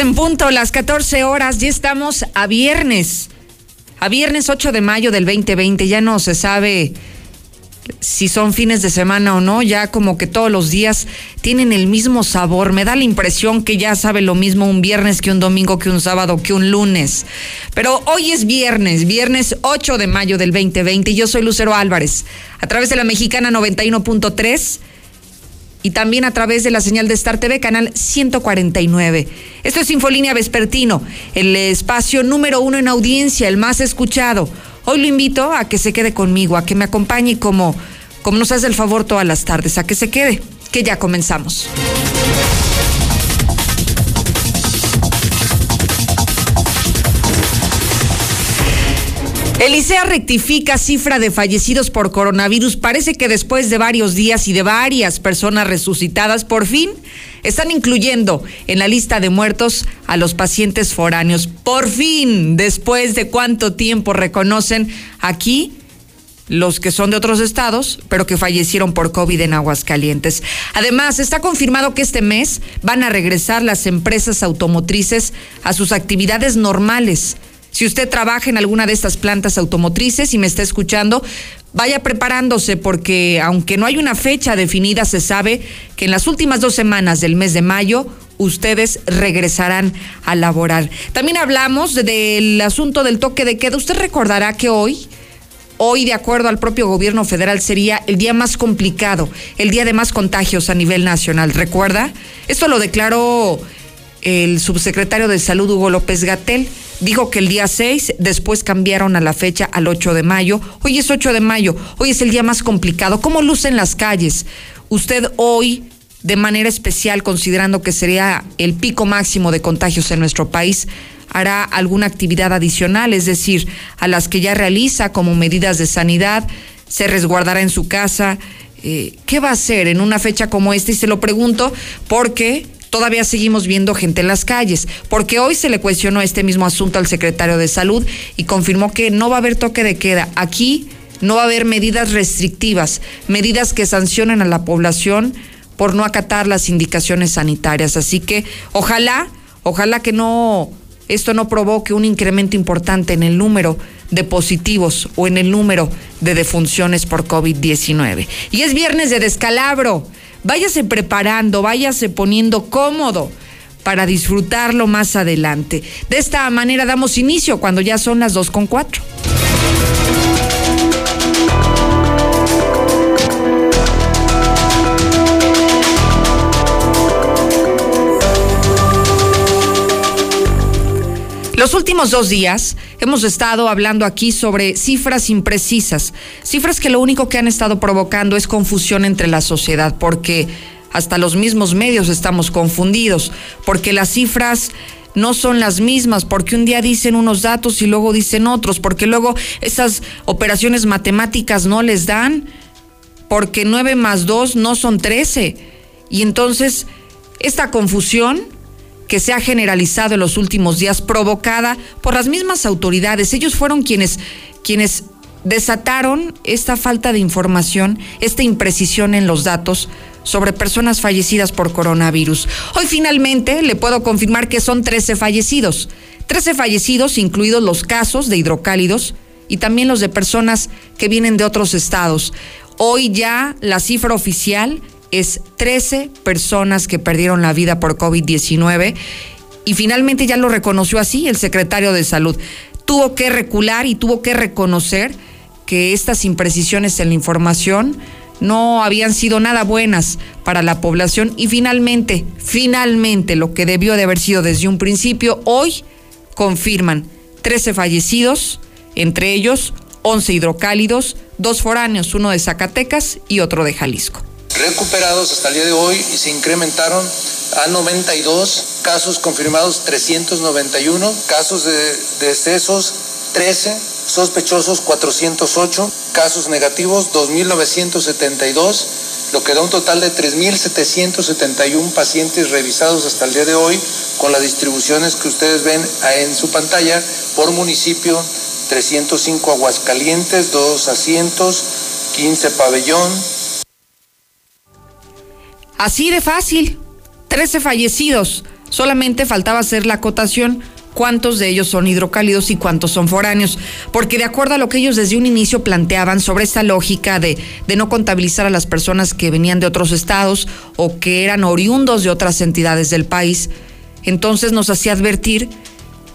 en punto, las 14 horas, ya estamos a viernes. A viernes 8 de mayo del 2020, ya no se sabe si son fines de semana o no, ya como que todos los días tienen el mismo sabor. Me da la impresión que ya sabe lo mismo un viernes que un domingo, que un sábado, que un lunes. Pero hoy es viernes, viernes 8 de mayo del 2020 y yo soy Lucero Álvarez, a través de la mexicana 91.3 y también a través de la señal de Star TV, canal 149. Esto es Infolínea Vespertino, el espacio número uno en audiencia, el más escuchado. Hoy lo invito a que se quede conmigo, a que me acompañe como, como nos hace el favor todas las tardes, a que se quede, que ya comenzamos. Elisea rectifica cifra de fallecidos por coronavirus. Parece que después de varios días y de varias personas resucitadas, por fin están incluyendo en la lista de muertos a los pacientes foráneos. Por fin, después de cuánto tiempo reconocen aquí los que son de otros estados, pero que fallecieron por COVID en Aguascalientes. Además, está confirmado que este mes van a regresar las empresas automotrices a sus actividades normales si usted trabaja en alguna de estas plantas automotrices y me está escuchando, vaya preparándose porque aunque no hay una fecha definida, se sabe que en las últimas dos semanas del mes de mayo ustedes regresarán a laborar. También hablamos del asunto del toque de queda. Usted recordará que hoy, hoy de acuerdo al propio gobierno federal, sería el día más complicado, el día de más contagios a nivel nacional. ¿Recuerda? Esto lo declaró el subsecretario de Salud, Hugo López Gatel dijo que el día 6, después cambiaron a la fecha al 8 de mayo. Hoy es 8 de mayo, hoy es el día más complicado. ¿Cómo lucen las calles? Usted hoy, de manera especial, considerando que sería el pico máximo de contagios en nuestro país, hará alguna actividad adicional, es decir, a las que ya realiza como medidas de sanidad, se resguardará en su casa. Eh, ¿Qué va a hacer en una fecha como esta? Y se lo pregunto porque todavía seguimos viendo gente en las calles, porque hoy se le cuestionó este mismo asunto al secretario de Salud y confirmó que no va a haber toque de queda. Aquí no va a haber medidas restrictivas, medidas que sancionen a la población por no acatar las indicaciones sanitarias. Así que ojalá, ojalá que no esto no provoque un incremento importante en el número de positivos o en el número de defunciones por COVID-19. Y es viernes de descalabro váyase preparando, váyase poniendo cómodo para disfrutarlo más adelante. De esta manera damos inicio cuando ya son las dos con cuatro. Los últimos dos días hemos estado hablando aquí sobre cifras imprecisas, cifras que lo único que han estado provocando es confusión entre la sociedad, porque hasta los mismos medios estamos confundidos, porque las cifras no son las mismas, porque un día dicen unos datos y luego dicen otros, porque luego esas operaciones matemáticas no les dan, porque 9 más 2 no son 13. Y entonces, esta confusión que se ha generalizado en los últimos días, provocada por las mismas autoridades. Ellos fueron quienes, quienes desataron esta falta de información, esta imprecisión en los datos sobre personas fallecidas por coronavirus. Hoy finalmente le puedo confirmar que son 13 fallecidos. 13 fallecidos, incluidos los casos de hidrocálidos y también los de personas que vienen de otros estados. Hoy ya la cifra oficial es 13 personas que perdieron la vida por COVID-19 y finalmente ya lo reconoció así el secretario de Salud. Tuvo que recular y tuvo que reconocer que estas imprecisiones en la información no habían sido nada buenas para la población y finalmente, finalmente lo que debió de haber sido desde un principio, hoy confirman 13 fallecidos, entre ellos 11 hidrocálidos, dos foráneos, uno de Zacatecas y otro de Jalisco recuperados hasta el día de hoy y se incrementaron a 92 casos confirmados 391, casos de decesos 13, sospechosos 408, casos negativos 2.972, lo que da un total de 3.771 pacientes revisados hasta el día de hoy, con las distribuciones que ustedes ven en su pantalla por municipio, 305 Aguascalientes, 2 asientos, 15 pabellón, Así de fácil. 13 fallecidos. Solamente faltaba hacer la acotación cuántos de ellos son hidrocálidos y cuántos son foráneos, porque de acuerdo a lo que ellos desde un inicio planteaban sobre esta lógica de, de, no contabilizar a las personas que venían de otros estados o que eran oriundos de otras entidades del país, entonces nos hacía advertir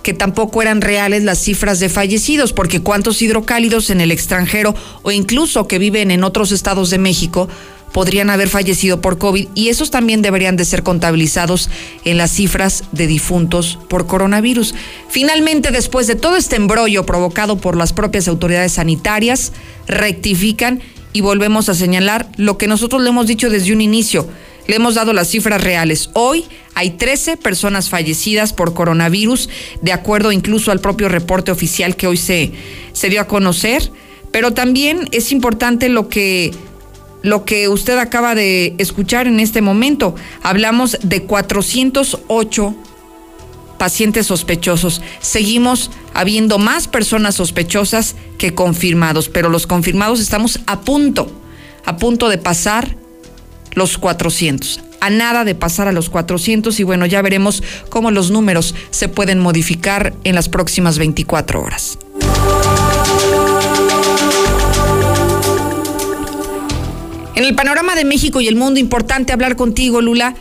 que tampoco eran reales las cifras de fallecidos, porque cuántos hidrocálidos en el extranjero o incluso que viven en otros estados de México podrían haber fallecido por COVID y esos también deberían de ser contabilizados en las cifras de difuntos por coronavirus. Finalmente, después de todo este embrollo provocado por las propias autoridades sanitarias, rectifican y volvemos a señalar lo que nosotros le hemos dicho desde un inicio. Le hemos dado las cifras reales. Hoy hay 13 personas fallecidas por coronavirus, de acuerdo incluso al propio reporte oficial que hoy se, se dio a conocer. Pero también es importante lo que lo que usted acaba de escuchar en este momento. Hablamos de 408 pacientes sospechosos. Seguimos habiendo más personas sospechosas que confirmados, pero los confirmados estamos a punto, a punto de pasar los 400. A nada de pasar a los 400 y bueno, ya veremos cómo los números se pueden modificar en las próximas 24 horas. En el panorama de México y el mundo, importante hablar contigo, Lula,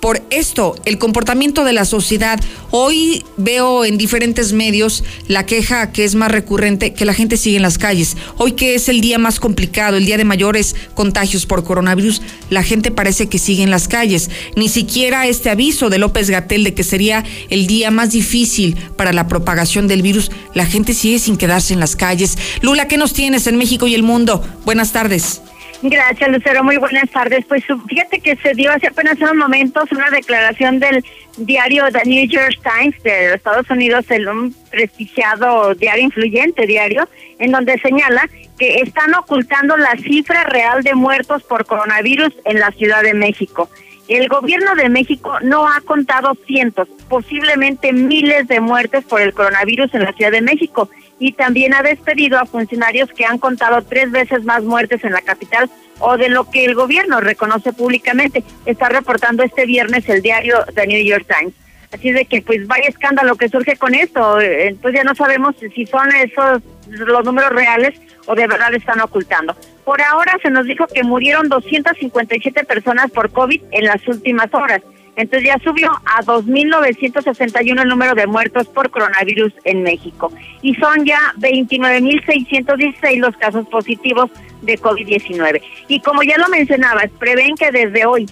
por esto, el comportamiento de la sociedad. Hoy veo en diferentes medios la queja que es más recurrente, que la gente sigue en las calles. Hoy que es el día más complicado, el día de mayores contagios por coronavirus, la gente parece que sigue en las calles. Ni siquiera este aviso de López Gatel de que sería el día más difícil para la propagación del virus, la gente sigue sin quedarse en las calles. Lula, ¿qué nos tienes en México y el mundo? Buenas tardes. Gracias, Lucero. Muy buenas tardes. Pues fíjate que se dio hace apenas unos momentos una declaración del diario The New York Times de Estados Unidos, el un prestigiado diario influyente diario, en donde señala que están ocultando la cifra real de muertos por coronavirus en la Ciudad de México. El gobierno de México no ha contado cientos, posiblemente miles de muertes por el coronavirus en la Ciudad de México y también ha despedido a funcionarios que han contado tres veces más muertes en la capital o de lo que el gobierno reconoce públicamente. Está reportando este viernes el diario The New York Times. Así de que pues vaya escándalo que surge con esto. Entonces ya no sabemos si son esos los números reales o de verdad están ocultando. Por ahora se nos dijo que murieron 257 personas por COVID en las últimas horas. Entonces ya subió a 2.961 el número de muertos por coronavirus en México. Y son ya 29.616 los casos positivos de COVID-19. Y como ya lo mencionabas, prevén que desde hoy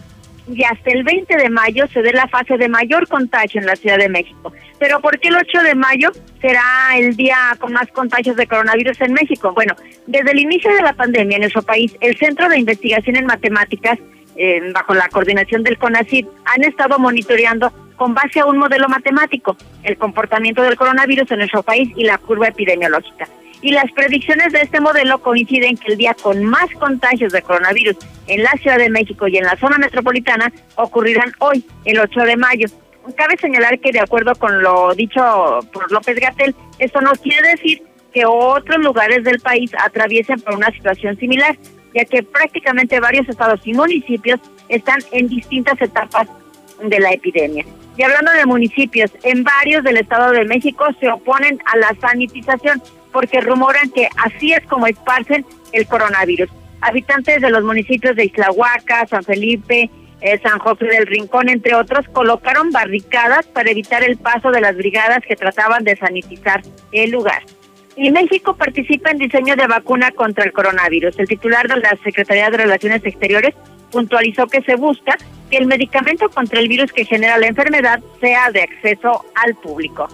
y hasta el 20 de mayo se dé la fase de mayor contagio en la Ciudad de México. Pero ¿por qué el 8 de mayo será el día con más contagios de coronavirus en México? Bueno, desde el inicio de la pandemia en nuestro país, el Centro de Investigación en Matemáticas bajo la coordinación del CONACYT, han estado monitoreando con base a un modelo matemático el comportamiento del coronavirus en nuestro país y la curva epidemiológica. Y las predicciones de este modelo coinciden que el día con más contagios de coronavirus en la Ciudad de México y en la zona metropolitana ocurrirán hoy, el 8 de mayo. Cabe señalar que de acuerdo con lo dicho por López Gatel, esto no quiere decir que otros lugares del país atraviesen por una situación similar, ya que prácticamente varios estados y municipios están en distintas etapas de la epidemia. Y hablando de municipios, en varios del Estado de México se oponen a la sanitización porque rumoran que así es como esparcen el coronavirus. Habitantes de los municipios de Islahuaca, San Felipe, eh, San José del Rincón, entre otros, colocaron barricadas para evitar el paso de las brigadas que trataban de sanitizar el lugar. Y México participa en diseño de vacuna contra el coronavirus. El titular de la Secretaría de Relaciones Exteriores puntualizó que se busca que el medicamento contra el virus que genera la enfermedad sea de acceso al público.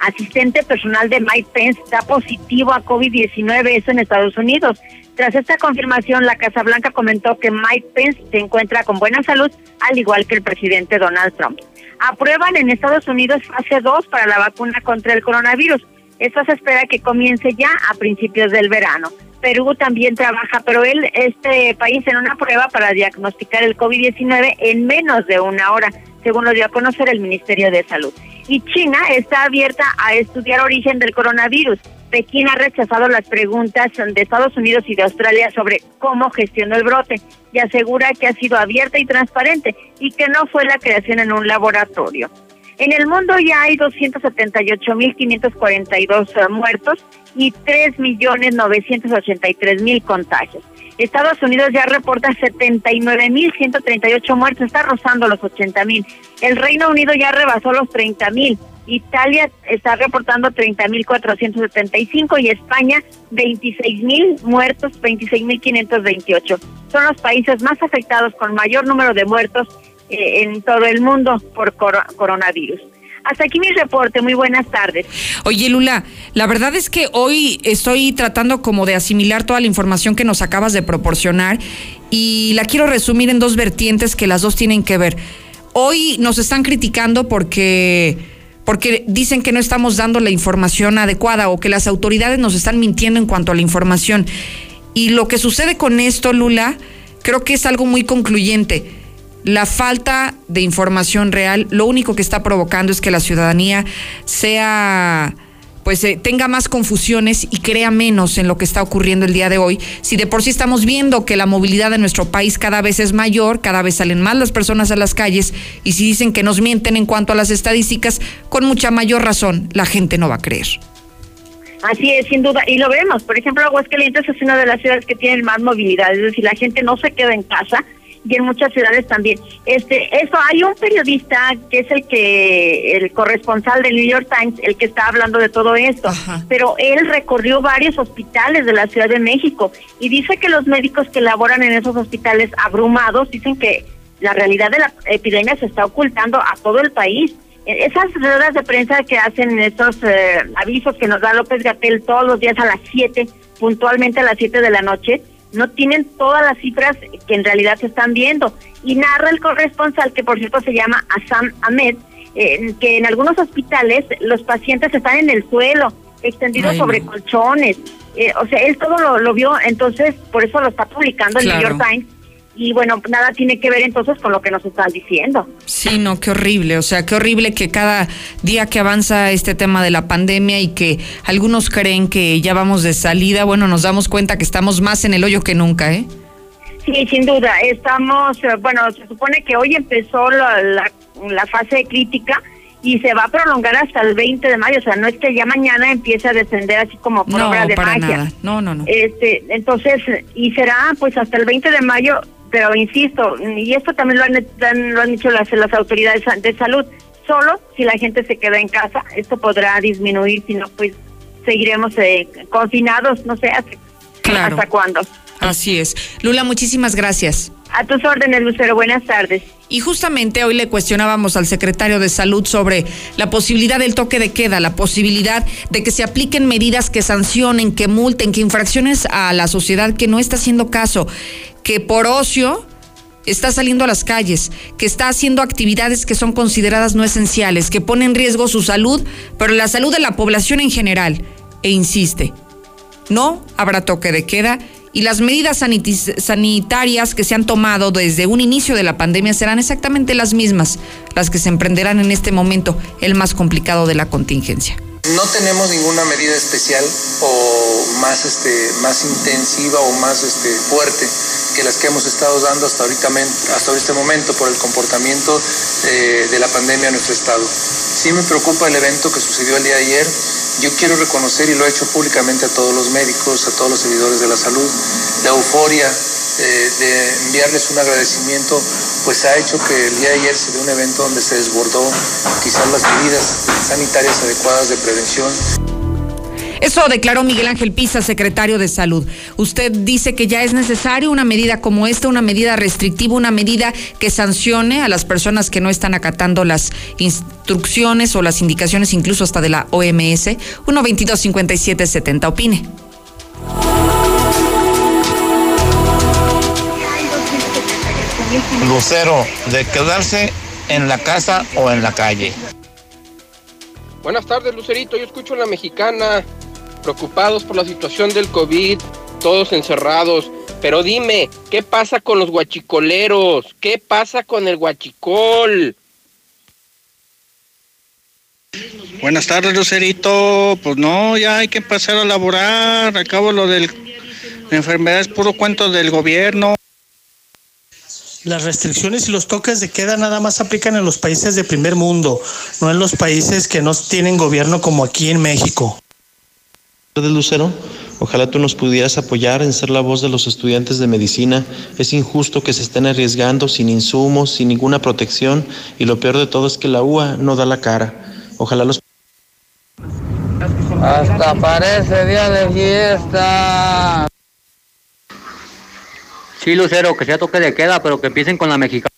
Asistente personal de Mike Pence da positivo a COVID-19, eso en Estados Unidos. Tras esta confirmación, la Casa Blanca comentó que Mike Pence se encuentra con buena salud, al igual que el presidente Donald Trump. Aprueban en Estados Unidos fase 2 para la vacuna contra el coronavirus. Esto se espera que comience ya a principios del verano. Perú también trabaja, pero él, este país, en una prueba para diagnosticar el COVID-19 en menos de una hora, según lo dio a conocer el Ministerio de Salud. Y China está abierta a estudiar origen del coronavirus. Pekín ha rechazado las preguntas de Estados Unidos y de Australia sobre cómo gestionó el brote y asegura que ha sido abierta y transparente y que no fue la creación en un laboratorio. En el mundo ya hay 278.542 eh, muertos y 3.983.000 contagios. Estados Unidos ya reporta 79.138 muertos, está rozando los 80.000. El Reino Unido ya rebasó los 30.000. Italia está reportando 30.475 y España 26.000 muertos, 26.528. Son los países más afectados con mayor número de muertos eh, en todo el mundo por coronavirus. Hasta aquí mi reporte. Muy buenas tardes. Oye, Lula, la verdad es que hoy estoy tratando como de asimilar toda la información que nos acabas de proporcionar y la quiero resumir en dos vertientes que las dos tienen que ver. Hoy nos están criticando porque porque dicen que no estamos dando la información adecuada o que las autoridades nos están mintiendo en cuanto a la información. Y lo que sucede con esto, Lula, creo que es algo muy concluyente. La falta de información real, lo único que está provocando es que la ciudadanía sea pues eh, tenga más confusiones y crea menos en lo que está ocurriendo el día de hoy. Si de por sí estamos viendo que la movilidad de nuestro país cada vez es mayor, cada vez salen más las personas a las calles y si dicen que nos mienten en cuanto a las estadísticas, con mucha mayor razón la gente no va a creer. Así es, sin duda, y lo vemos. Por ejemplo, Aguascalientes es una de las ciudades que tienen más movilidad, es decir, la gente no se queda en casa, y en muchas ciudades también. Este, eso hay un periodista que es el que el corresponsal del New York Times, el que está hablando de todo esto, pero él recorrió varios hospitales de la Ciudad de México y dice que los médicos que laboran en esos hospitales abrumados dicen que la realidad de la epidemia se está ocultando a todo el país. E, esas ruedas de prensa que hacen estos eh, avisos que nos da López Gatel todos los días a las 7, puntualmente a las 7 de la noche, no tienen todas las cifras que en realidad se están viendo. Y narra el corresponsal, que por cierto se llama Assam Ahmed, eh, que en algunos hospitales los pacientes están en el suelo, extendidos sobre colchones. Eh, o sea, él todo lo, lo, vio, entonces por eso lo está publicando el New York Times y bueno, nada tiene que ver entonces con lo que nos están diciendo. Sí, no, qué horrible, o sea, qué horrible que cada día que avanza este tema de la pandemia y que algunos creen que ya vamos de salida, bueno, nos damos cuenta que estamos más en el hoyo que nunca, ¿eh? Sí, sin duda, estamos, eh, bueno, se supone que hoy empezó la, la, fase crítica y se va a prolongar hasta el 20 de mayo, o sea, no es que ya mañana empiece a descender así como por obra de para Nada. No, no, no. Este, entonces, y será pues hasta el 20 de mayo pero insisto, y esto también lo han, lo han dicho las, las autoridades de salud, solo si la gente se queda en casa, esto podrá disminuir, si no, pues seguiremos eh, confinados, no sé hasta, cuándo. Así es. Lula, muchísimas gracias. A tus órdenes, Lucero. Buenas tardes. Y justamente hoy le cuestionábamos al secretario de Salud sobre la posibilidad del toque de queda, la posibilidad de que se apliquen medidas que sancionen, que multen, que infracciones a la sociedad que no está haciendo caso que por ocio está saliendo a las calles, que está haciendo actividades que son consideradas no esenciales, que pone en riesgo su salud, pero la salud de la población en general. E insiste, no habrá toque de queda y las medidas sanitarias que se han tomado desde un inicio de la pandemia serán exactamente las mismas, las que se emprenderán en este momento, el más complicado de la contingencia. No tenemos ninguna medida especial o más, este, más intensiva o más este, fuerte que las que hemos estado dando hasta, ahorita, hasta este momento por el comportamiento eh, de la pandemia en nuestro estado. Sí me preocupa el evento que sucedió el día de ayer. Yo quiero reconocer, y lo he hecho públicamente a todos los médicos, a todos los servidores de la salud, la euforia eh, de enviarles un agradecimiento, pues ha hecho que el día de ayer se dé un evento donde se desbordó quizás las medidas sanitarias adecuadas de prevención. Eso declaró Miguel Ángel Pisa, secretario de Salud. Usted dice que ya es necesario una medida como esta, una medida restrictiva, una medida que sancione a las personas que no están acatando las instrucciones o las indicaciones, incluso hasta de la OMS. 122 57 70. Opine. Lucero, de quedarse en la casa o en la calle. Buenas tardes, Lucerito. Yo escucho a la mexicana, preocupados por la situación del COVID, todos encerrados. Pero dime, ¿qué pasa con los guachicoleros? ¿Qué pasa con el guachicol? Buenas tardes, Lucerito. Pues no, ya hay que pasar a laborar. Acabo lo de la enfermedad es puro cuento del gobierno. Las restricciones y los toques de queda nada más aplican en los países de primer mundo, no en los países que no tienen gobierno como aquí en México. De Lucero, ojalá tú nos pudieras apoyar en ser la voz de los estudiantes de medicina. Es injusto que se estén arriesgando sin insumos, sin ninguna protección y lo peor de todo es que la UA no da la cara. Ojalá los Hasta parece día de fiesta. Sí, Lucero, que sea toque de queda, pero que empiecen con la mexicana.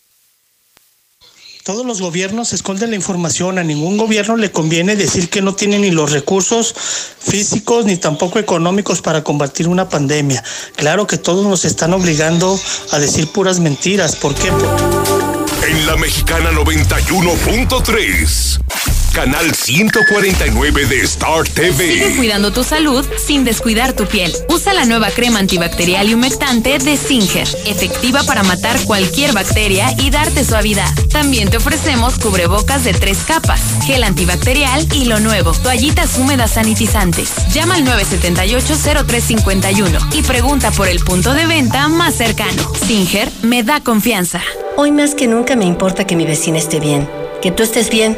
Todos los gobiernos esconden la información, a ningún gobierno le conviene decir que no tiene ni los recursos físicos ni tampoco económicos para combatir una pandemia. Claro que todos nos están obligando a decir puras mentiras. ¿Por qué? En la mexicana 91.3. Canal 149 de Star Sigue TV. cuidando tu salud sin descuidar tu piel. Usa la nueva crema antibacterial y humectante de Singer, efectiva para matar cualquier bacteria y darte suavidad. También te ofrecemos cubrebocas de tres capas, gel antibacterial y lo nuevo, toallitas húmedas sanitizantes. Llama al 978-0351 y pregunta por el punto de venta más cercano. Singer me da confianza. Hoy más que nunca me importa que mi vecina esté bien, que tú estés bien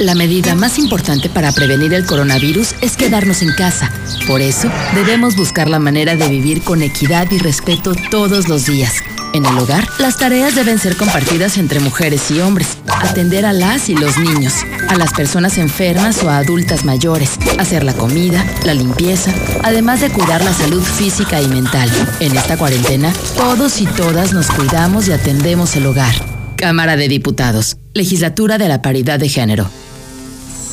La medida más importante para prevenir el coronavirus es quedarnos en casa. Por eso, debemos buscar la manera de vivir con equidad y respeto todos los días. En el hogar, las tareas deben ser compartidas entre mujeres y hombres. Atender a las y los niños, a las personas enfermas o a adultas mayores, hacer la comida, la limpieza, además de cuidar la salud física y mental. En esta cuarentena, todos y todas nos cuidamos y atendemos el hogar. Cámara de Diputados, Legislatura de la Paridad de Género.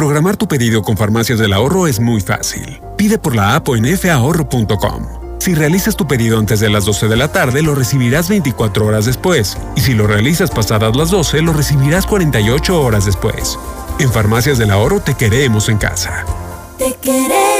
Programar tu pedido con Farmacias del Ahorro es muy fácil. Pide por la app o en fahorro.com. Si realizas tu pedido antes de las 12 de la tarde, lo recibirás 24 horas después. Y si lo realizas pasadas las 12, lo recibirás 48 horas después. En Farmacias del Ahorro te queremos en casa. Te queremos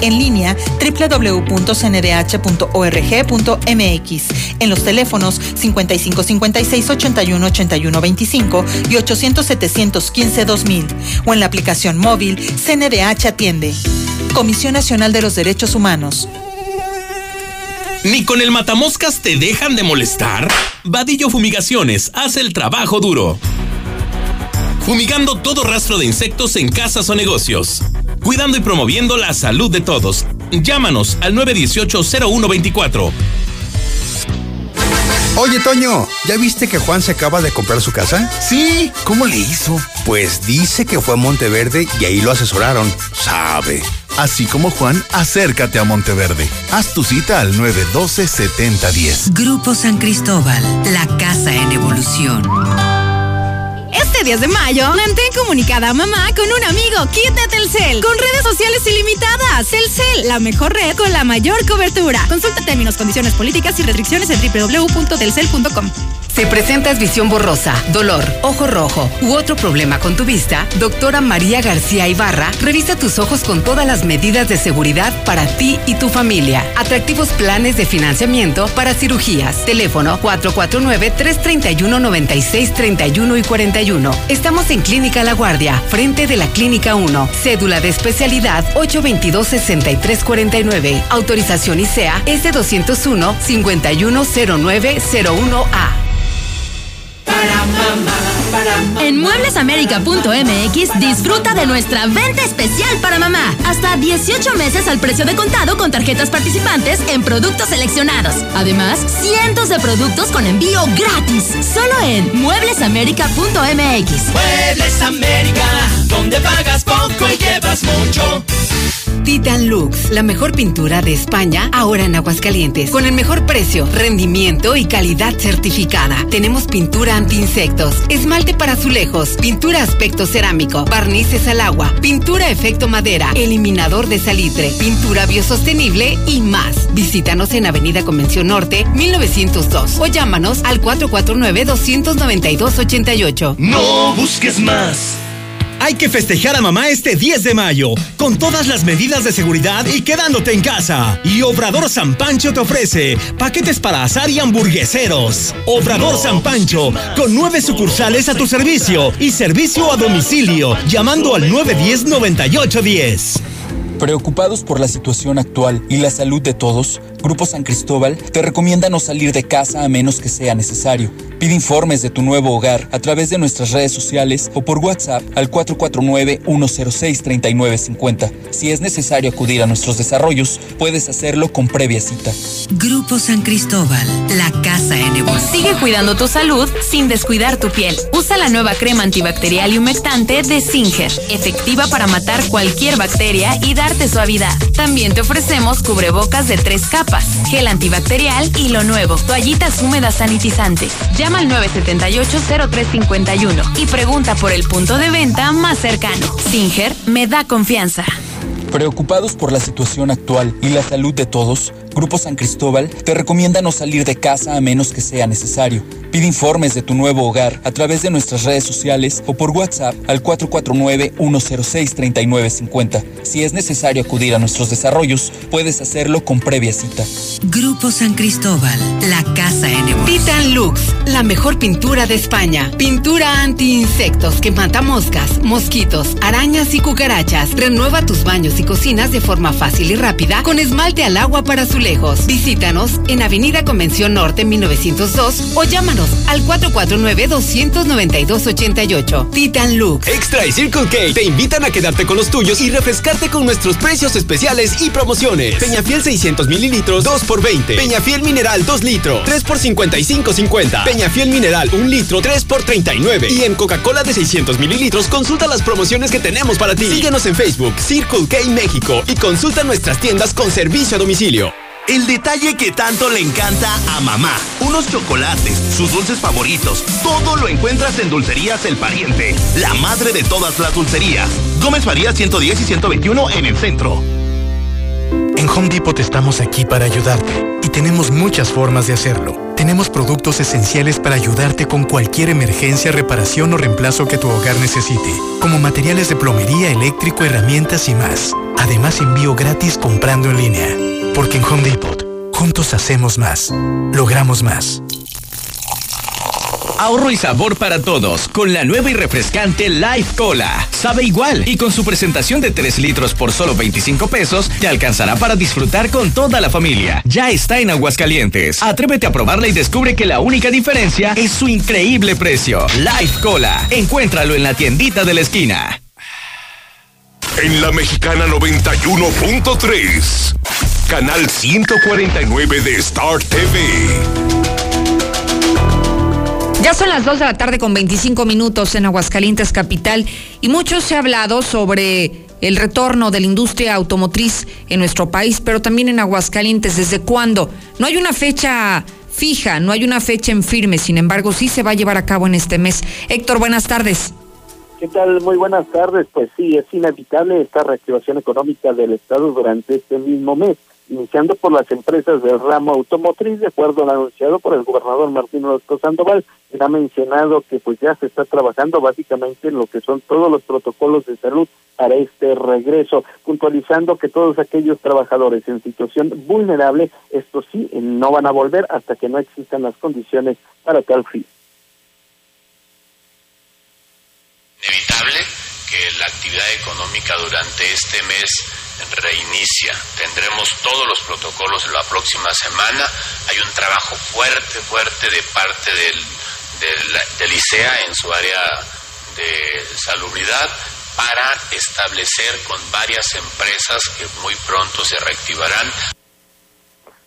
En línea www.cndh.org.mx. En los teléfonos 5556 81 81 25 y 800 715 2000 o en la aplicación móvil CNDH Atiende. Comisión Nacional de los Derechos Humanos. ¿Ni con el matamoscas te dejan de molestar? Vadillo Fumigaciones hace el trabajo duro. Fumigando todo rastro de insectos en casas o negocios. Cuidando y promoviendo la salud de todos. Llámanos al 918-0124. Oye, Toño, ¿ya viste que Juan se acaba de comprar su casa? Sí, ¿cómo le hizo? Pues dice que fue a Monteverde y ahí lo asesoraron. Sabe. Así como Juan, acércate a Monteverde. Haz tu cita al 912-7010. Grupo San Cristóbal, la casa en evolución. Este 10 de mayo, mantén comunicada a mamá con un amigo. Quítate Telcel, con redes sociales ilimitadas. Telcel, la mejor red con la mayor cobertura. Consulta términos, condiciones políticas y restricciones en www.telcel.com. Si presentas visión borrosa, dolor, ojo rojo u otro problema con tu vista, doctora María García Ibarra revisa tus ojos con todas las medidas de seguridad para ti y tu familia. Atractivos planes de financiamiento para cirugías. Teléfono 449-331-9631 y 41. Estamos en Clínica La Guardia, frente de la Clínica 1. Cédula de especialidad 822-6349. Autorización ICEA S201-510901A. En mueblesamerica.mx disfruta de nuestra venta especial para mamá. Hasta 18 meses al precio de contado con tarjetas participantes en productos seleccionados. Además, cientos de productos con envío gratis. Solo en mueblesamerica.mx. Muebles América, donde pagas poco y llevas mucho. Titan Lux, la mejor pintura de España, ahora en Aguascalientes. Con el mejor precio, rendimiento y calidad certificada. Tenemos pintura anti-insectos, esmalte para azulejos, pintura aspecto cerámico, barnices al agua, pintura efecto madera, eliminador de salitre, pintura biosostenible y más. Visítanos en Avenida Convención Norte, 1902 o llámanos al 449-292-88. No busques más. Hay que festejar a mamá este 10 de mayo, con todas las medidas de seguridad y quedándote en casa. Y Obrador San Pancho te ofrece paquetes para asar y hamburgueseros. Obrador San Pancho, con nueve sucursales a tu servicio y servicio a domicilio, llamando al 910-9810. Preocupados por la situación actual y la salud de todos, Grupo San Cristóbal te recomienda no salir de casa a menos que sea necesario. Pide informes de tu nuevo hogar a través de nuestras redes sociales o por WhatsApp al 449-106-3950. Si es necesario acudir a nuestros desarrollos, puedes hacerlo con previa cita. Grupo San Cristóbal, la casa en evolución. Sigue cuidando tu salud sin descuidar tu piel. Usa la nueva crema antibacterial y humectante de Singer, efectiva para matar cualquier bacteria y suavidad. También te ofrecemos cubrebocas de tres capas, gel antibacterial y lo nuevo, toallitas húmedas sanitizantes. Llama al 978-0351 y pregunta por el punto de venta más cercano. Singer me da confianza. Preocupados por la situación actual y la salud de todos, Grupo San Cristóbal te recomienda no salir de casa a menos que sea necesario. Pide informes de tu nuevo hogar a través de nuestras redes sociales o por WhatsApp al 449-106-3950. Si es necesario acudir a nuestros desarrollos, puedes hacerlo con previa cita. Grupo San Cristóbal, la casa en evolución. Titan Lux, la mejor pintura de España. Pintura anti-insectos que mata moscas, mosquitos, arañas y cucarachas. Renueva tus baños y cocinas de forma fácil y rápida con esmalte al agua para azulejos. Visítanos en Avenida Convención Norte 1902 o llámanos al 449-292-88. Titan Lux. Extra y Circle K te invitan a quedarte con los tuyos y refrescarte con nuestros precios especiales y promociones. Peñafiel 600 mililitros, 2 por 20. Peñafiel Mineral 2 litros, 3 por 55.50. Peñafiel Mineral 1 litro, 3 por 39. Y en Coca-Cola de 600 mililitros, consulta las promociones que tenemos para ti. Síguenos en Facebook, Circle K México y consulta nuestras tiendas con servicio a domicilio. El detalle que tanto le encanta a mamá. Unos chocolates, sus dulces favoritos. Todo lo encuentras en Dulcerías El Pariente, la madre de todas las dulcerías. Gómez Farías 110 y 121 en el centro. En Home Depot estamos aquí para ayudarte y tenemos muchas formas de hacerlo. Tenemos productos esenciales para ayudarte con cualquier emergencia, reparación o reemplazo que tu hogar necesite, como materiales de plomería, eléctrico, herramientas y más. Además, envío gratis comprando en línea. Porque en Home Depot, juntos hacemos más, logramos más. Ahorro y sabor para todos con la nueva y refrescante Life Cola. Sabe igual y con su presentación de 3 litros por solo 25 pesos te alcanzará para disfrutar con toda la familia. Ya está en Aguascalientes. Atrévete a probarla y descubre que la única diferencia es su increíble precio. Life Cola. Encuéntralo en la tiendita de la esquina. En la Mexicana 91.3, canal 149 de Star TV. Ya son las 2 de la tarde con 25 minutos en Aguascalientes Capital y mucho se ha hablado sobre el retorno de la industria automotriz en nuestro país, pero también en Aguascalientes. ¿Desde cuándo? No hay una fecha fija, no hay una fecha en firme, sin embargo sí se va a llevar a cabo en este mes. Héctor, buenas tardes. ¿Qué tal? Muy buenas tardes. Pues sí, es inevitable esta reactivación económica del Estado durante este mismo mes iniciando por las empresas del ramo automotriz, de acuerdo al anunciado por el gobernador Martín Orozco Sandoval, quien ha mencionado que pues ya se está trabajando básicamente en lo que son todos los protocolos de salud para este regreso, puntualizando que todos aquellos trabajadores en situación vulnerable, esto sí, no van a volver hasta que no existan las condiciones para tal fin. Inevitable que la actividad económica durante este mes reinicia. Tendremos todos los protocolos la próxima semana. Hay un trabajo fuerte, fuerte de parte del, del, ICEA en su área de salubridad para establecer con varias empresas que muy pronto se reactivarán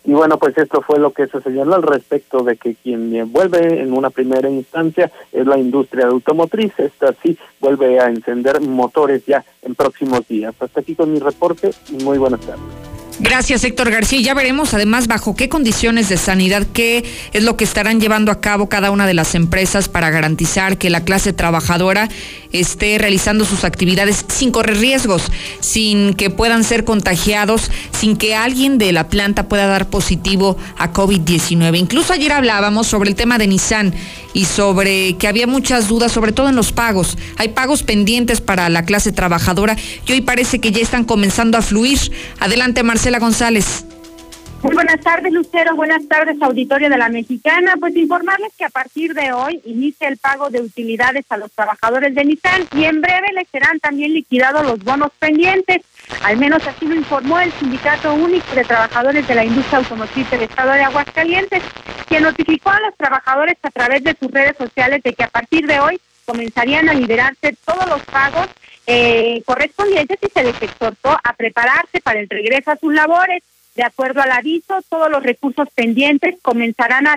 y bueno, pues esto fue lo que se señaló al respecto de que quien vuelve en una primera instancia es la industria automotriz. Esta sí vuelve a encender motores ya en próximos días. Hasta aquí con mi reporte y muy buenas tardes. Gracias, Héctor García. Ya veremos además bajo qué condiciones de sanidad, qué es lo que estarán llevando a cabo cada una de las empresas para garantizar que la clase trabajadora esté realizando sus actividades sin correr riesgos, sin que puedan ser contagiados, sin que alguien de la planta pueda dar positivo a COVID-19. Incluso ayer hablábamos sobre el tema de Nissan y sobre que había muchas dudas, sobre todo en los pagos. Hay pagos pendientes para la clase trabajadora y hoy parece que ya están comenzando a fluir. Adelante, Marcela González. Muy buenas tardes, Lucero. Buenas tardes, auditorio de la Mexicana. Pues informarles que a partir de hoy inicia el pago de utilidades a los trabajadores de Nissan y en breve les serán también liquidados los bonos pendientes. Al menos así lo informó el Sindicato Único de Trabajadores de la Industria Automotriz del Estado de Aguascalientes, quien notificó a los trabajadores a través de sus redes sociales de que a partir de hoy comenzarían a liberarse todos los pagos eh, correspondientes y se les exhortó a prepararse para el regreso a sus labores. De acuerdo al aviso, todos los recursos pendientes comenzarán a,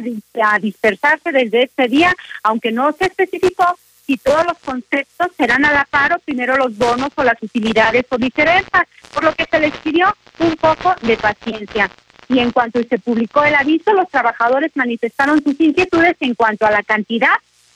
dispersarse desde este día, aunque no se especificó si todos los conceptos serán a la par o primero los bonos o las utilidades o viceversa, por lo que se les pidió un poco de paciencia. Y en cuanto se publicó el aviso, los trabajadores manifestaron sus inquietudes en cuanto a la cantidad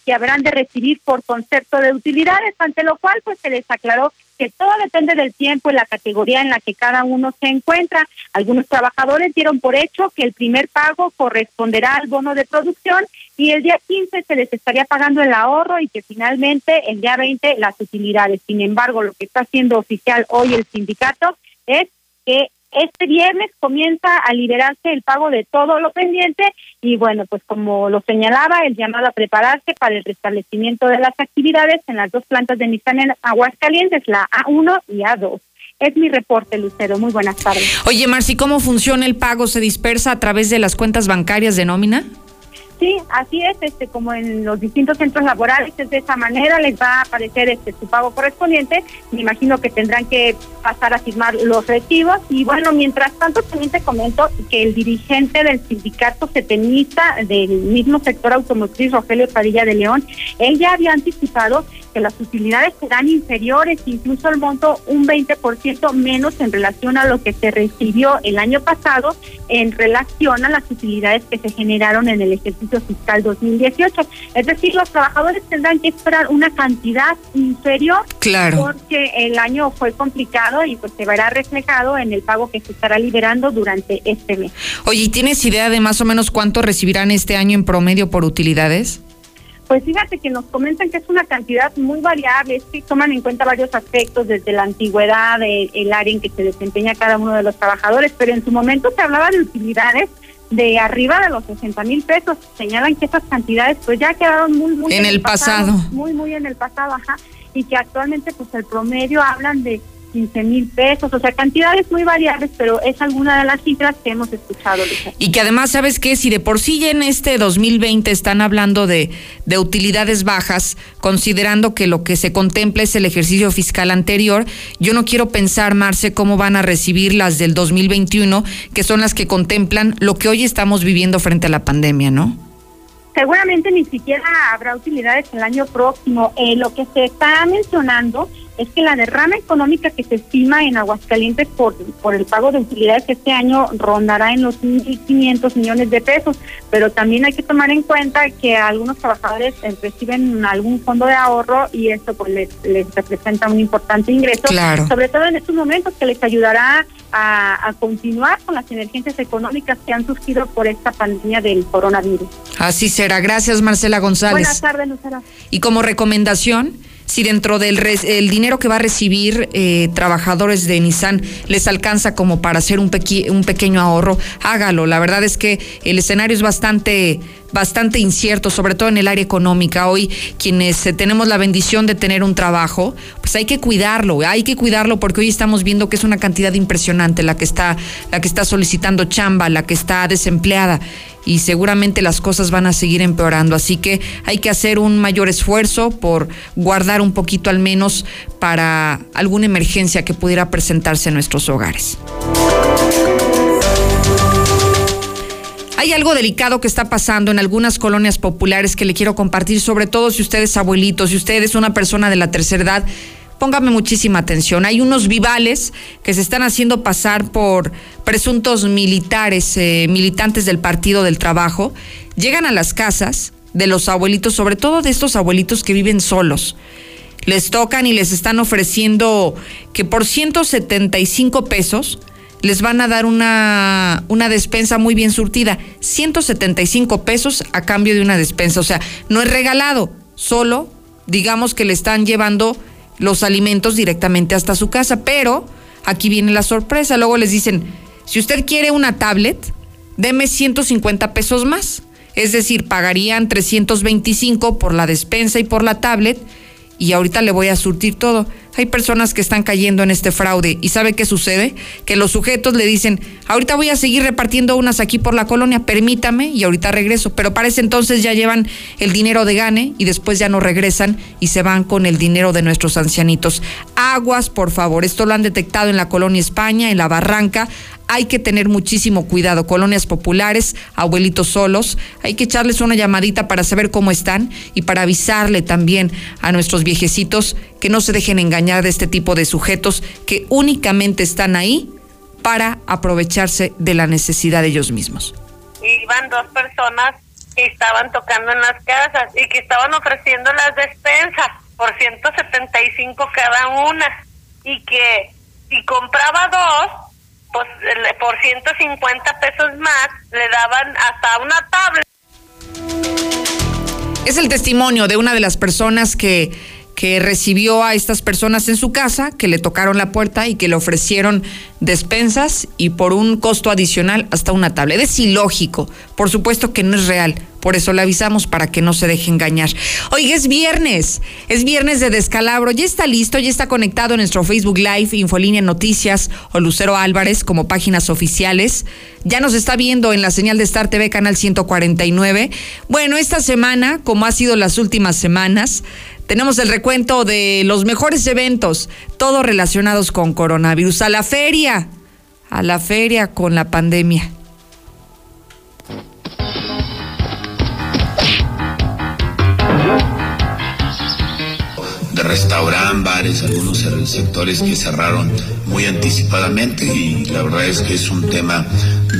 que habrán de recibir por concepto de utilidades, ante lo cual pues se les aclaró que todo depende del tiempo y la categoría en la que cada uno se encuentra. Algunos trabajadores dieron por hecho que el primer pago corresponderá al bono de producción y el día 15 se les estaría pagando el ahorro y que finalmente el día 20 las utilidades. Sin embargo, lo que está haciendo oficial hoy el sindicato es que este viernes comienza a liberarse el pago de todo lo pendiente y bueno, pues como lo señalaba, el llamado a prepararse para el restablecimiento de las actividades en las dos plantas de Nissan en Aguascalientes, la A1 y A2. Es mi reporte, Lucero. Muy buenas tardes. Oye, Marci, ¿cómo funciona el pago? ¿Se dispersa a través de las cuentas bancarias de nómina? Sí, así es, este, como en los distintos centros laborales, es de esa manera, les va a aparecer este su pago correspondiente, me imagino que tendrán que pasar a firmar los recibos y bueno, mientras tanto también te comento que el dirigente del sindicato setenista del mismo sector automotriz, Rogelio Padilla de León, él ya había anticipado que las utilidades serán inferiores, incluso el monto un 20% menos en relación a lo que se recibió el año pasado en relación a las utilidades que se generaron en el ejercicio fiscal 2018. Es decir, los trabajadores tendrán que esperar una cantidad inferior claro. porque el año fue complicado y pues se verá reflejado en el pago que se estará liberando durante este mes. Oye, ¿tienes idea de más o menos cuánto recibirán este año en promedio por utilidades? Pues fíjate que nos comentan que es una cantidad muy variable, sí toman en cuenta varios aspectos, desde la antigüedad, el, área en que se desempeña cada uno de los trabajadores, pero en su momento se hablaba de utilidades de arriba de los 60 mil pesos. Señalan que esas cantidades pues ya quedaron muy, muy en, el pasado, Muy, muy en el pasado, ajá. Y que actualmente pues el promedio hablan de 15 mil pesos, o sea, cantidades muy variables, pero es alguna de las cifras que hemos escuchado. Y que además, ¿sabes qué? Si de por sí en este 2020 están hablando de, de utilidades bajas, considerando que lo que se contempla es el ejercicio fiscal anterior, yo no quiero pensar, Marce, cómo van a recibir las del 2021, que son las que contemplan lo que hoy estamos viviendo frente a la pandemia, ¿no? Seguramente ni siquiera habrá utilidades el año próximo. Eh, lo que se está mencionando es que la derrama económica que se estima en Aguascalientes por, por el pago de utilidades este año rondará en los 1.500 millones de pesos, pero también hay que tomar en cuenta que algunos trabajadores eh, reciben algún fondo de ahorro y esto pues les, les representa un importante ingreso, sobre todo en estos momentos que les ayudará a, a, continuar con las emergencias económicas que han surgido por esta pandemia del coronavirus. Así será. Gracias, Marcela González. Buenas tardes, Lucero. Y como recomendación, si dentro del el dinero que va a recibir eh, trabajadores de Nissan les alcanza como para hacer un, un pequeño ahorro, hágalo. La verdad es que el escenario es bastante bastante incierto, sobre todo en el área económica. Hoy quienes eh, tenemos la bendición de tener un trabajo, pues hay que cuidarlo, hay que cuidarlo porque hoy estamos viendo que es una cantidad impresionante la que está la que está solicitando chamba, la que está desempleada y seguramente las cosas van a seguir empeorando. Así que hay que hacer un mayor esfuerzo por guardar un poquito al menos para alguna emergencia que pudiera presentarse en nuestros hogares. Hay algo delicado que está pasando en algunas colonias populares que le quiero compartir, sobre todo si usted es abuelito, si usted es una persona de la tercera edad. Póngame muchísima atención. Hay unos vivales que se están haciendo pasar por presuntos militares, eh, militantes del Partido del Trabajo. Llegan a las casas de los abuelitos, sobre todo de estos abuelitos que viven solos. Les tocan y les están ofreciendo que por 175 pesos les van a dar una, una despensa muy bien surtida. 175 pesos a cambio de una despensa. O sea, no es regalado, solo digamos que le están llevando los alimentos directamente hasta su casa. Pero aquí viene la sorpresa. Luego les dicen, si usted quiere una tablet, deme 150 pesos más. Es decir, pagarían 325 por la despensa y por la tablet y ahorita le voy a surtir todo. Hay personas que están cayendo en este fraude y ¿sabe qué sucede? Que los sujetos le dicen, ahorita voy a seguir repartiendo unas aquí por la colonia, permítame y ahorita regreso, pero para ese entonces ya llevan el dinero de gane y después ya no regresan y se van con el dinero de nuestros ancianitos. Aguas, por favor, esto lo han detectado en la colonia España, en la Barranca, hay que tener muchísimo cuidado. Colonias populares, abuelitos solos, hay que echarles una llamadita para saber cómo están y para avisarle también a nuestros viejecitos que no se dejen engañar de este tipo de sujetos que únicamente están ahí para aprovecharse de la necesidad de ellos mismos. Iban dos personas que estaban tocando en las casas y que estaban ofreciendo las despensas por 175 cada una y que si compraba dos pues por 150 pesos más le daban hasta una tabla. Es el testimonio de una de las personas que que recibió a estas personas en su casa, que le tocaron la puerta y que le ofrecieron despensas y por un costo adicional hasta una tablet. Es ilógico, por supuesto que no es real, por eso le avisamos para que no se deje engañar. Oiga, es viernes, es viernes de descalabro, ya está listo, ya está conectado en nuestro Facebook Live, Infolínea Noticias o Lucero Álvarez como páginas oficiales. Ya nos está viendo en la señal de Star TV Canal 149. Bueno, esta semana, como ha sido las últimas semanas, tenemos el recuento de los mejores eventos, todos relacionados con coronavirus. A la feria, a la feria con la pandemia. de restaurantes, bares, algunos sectores que cerraron muy anticipadamente y la verdad es que es un tema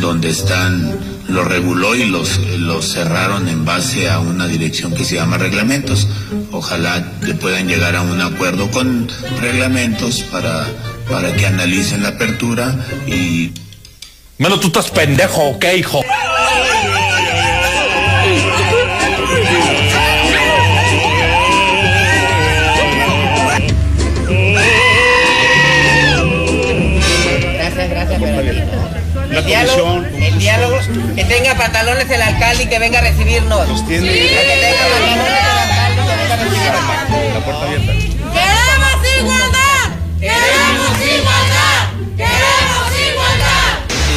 donde están lo reguló y los, los cerraron en base a una dirección que se llama reglamentos. Ojalá puedan llegar a un acuerdo con reglamentos para, para que analicen la apertura y... Bueno, tú estás pendejo, ¿qué, hijo? El diálogo, el diálogo, que tenga pantalones el alcalde y que venga a recibirnos. Que tenga pantalones el alcalde y que venga a recibirnos. La puerta abierta. ¡Queremos igualdad! ¡Queremos igualdad! ¡Queremos igualdad!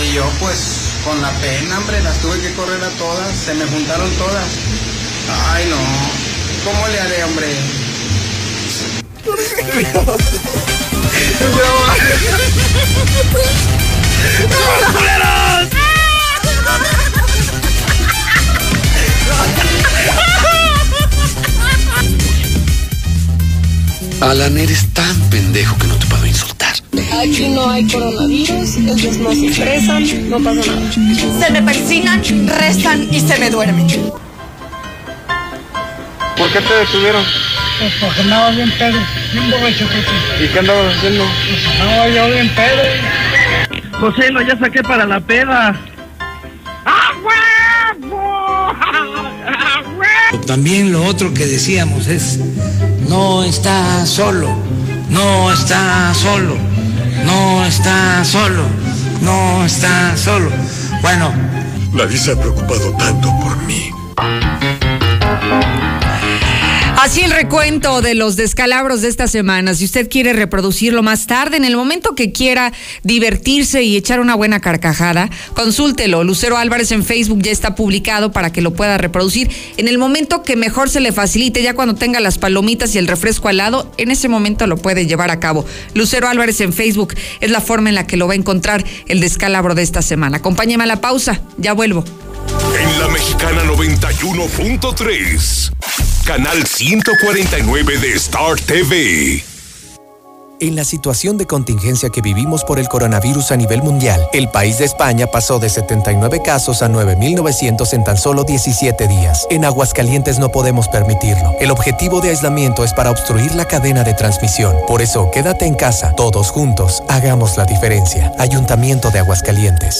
Y yo pues con la pena, hombre, las tuve que correr a todas, se me juntaron todas. Ay no, ¿cómo le haré, hombre? Alan, eres tan pendejo que no te puedo insultar. Aquí no hay coronavirus, ellos no se estresan, no pasa nada. Se me persinan, restan y se me duermen. ¿Por qué te detuvieron? Pues porque andaba bien pedo, bien borracho. ¿Y qué andabas haciendo? Pues andaba yo bien pedo. José, lo ya saqué para la peda. También lo otro que decíamos es, no está solo, no está solo, no está solo, no está solo. Bueno. Nadie se ha preocupado tanto por mí. Así el recuento de los descalabros de esta semana. Si usted quiere reproducirlo más tarde, en el momento que quiera divertirse y echar una buena carcajada, consúltelo. Lucero Álvarez en Facebook ya está publicado para que lo pueda reproducir. En el momento que mejor se le facilite, ya cuando tenga las palomitas y el refresco al lado, en ese momento lo puede llevar a cabo. Lucero Álvarez en Facebook es la forma en la que lo va a encontrar el descalabro de esta semana. Acompáñeme a la pausa, ya vuelvo. En la mexicana 91.3, canal 149 de Star TV. En la situación de contingencia que vivimos por el coronavirus a nivel mundial, el país de España pasó de 79 casos a 9.900 en tan solo 17 días. En Aguascalientes no podemos permitirlo. El objetivo de aislamiento es para obstruir la cadena de transmisión. Por eso, quédate en casa. Todos juntos, hagamos la diferencia. Ayuntamiento de Aguascalientes.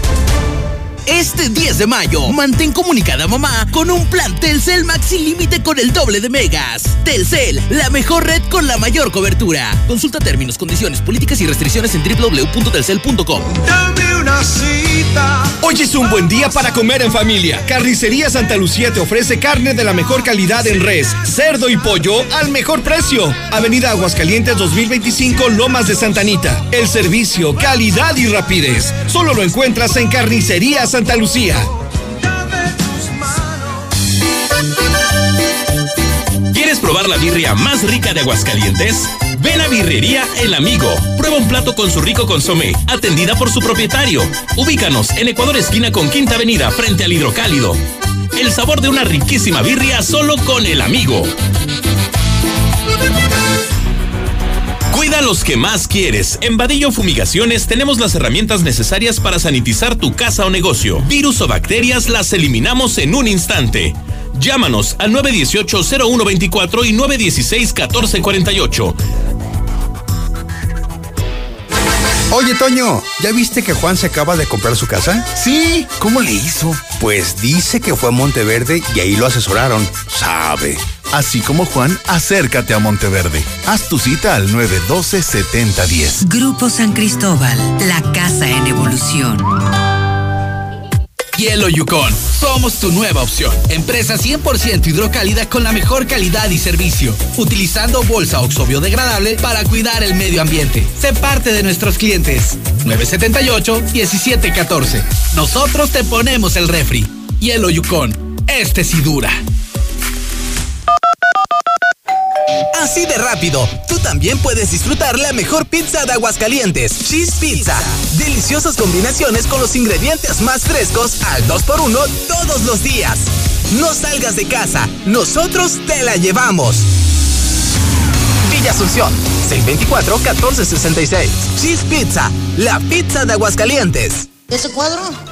Este 10 de mayo, mantén comunicada a mamá con un plan Telcel Maxi Límite con el doble de megas. Telcel, la mejor red con la mayor cobertura. Consulta términos, condiciones, políticas y restricciones en www.telcel.com. Dame una cita. Hoy es un buen día para comer en familia. Carnicería Santa Lucía te ofrece carne de la mejor calidad en res, cerdo y pollo al mejor precio. Avenida Aguascalientes 2025 Lomas de Santanita. El servicio, calidad y rapidez. Solo lo encuentras en Carnicería Santa Lucía. ¿Quieres probar la birria más rica de Aguascalientes? Ven a Birrería El Amigo. Prueba un plato con su rico consomé, atendida por su propietario. Ubícanos en Ecuador esquina con Quinta Avenida, frente al Hidrocálido. El sabor de una riquísima birria solo con El Amigo. Cuida a los que más quieres. En Vadillo Fumigaciones tenemos las herramientas necesarias para sanitizar tu casa o negocio. Virus o bacterias las eliminamos en un instante. Llámanos al 918-0124 y 916-1448. Oye, Toño, ¿ya viste que Juan se acaba de comprar su casa? Sí, ¿cómo le hizo? Pues dice que fue a Monteverde y ahí lo asesoraron. Sabe. Así como Juan, acércate a Monteverde. Haz tu cita al 912-7010. Grupo San Cristóbal, la casa en evolución. Hielo Yukon. Somos tu nueva opción. Empresa 100% hidrocálida con la mejor calidad y servicio. Utilizando bolsa oxo biodegradable para cuidar el medio ambiente. Sé parte de nuestros clientes. 978-1714. Nosotros te ponemos el refri. Hielo Yukon. Este sí dura. Así de rápido, tú también puedes disfrutar la mejor pizza de Aguascalientes, Cheese Pizza. Deliciosas combinaciones con los ingredientes más frescos al 2x1 todos los días. No salgas de casa, nosotros te la llevamos. Villa Asunción, 624-1466. Cheese Pizza, la pizza de Aguascalientes. ¿Ese cuadro?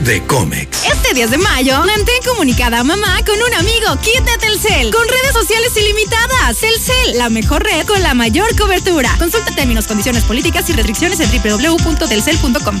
de Comex. Este 10 de mayo, mantén comunicada a mamá con un amigo. Kit Telcel. Con redes sociales ilimitadas. Telcel, la mejor red con la mayor cobertura. Consulta términos, condiciones políticas y restricciones en www.telcel.com.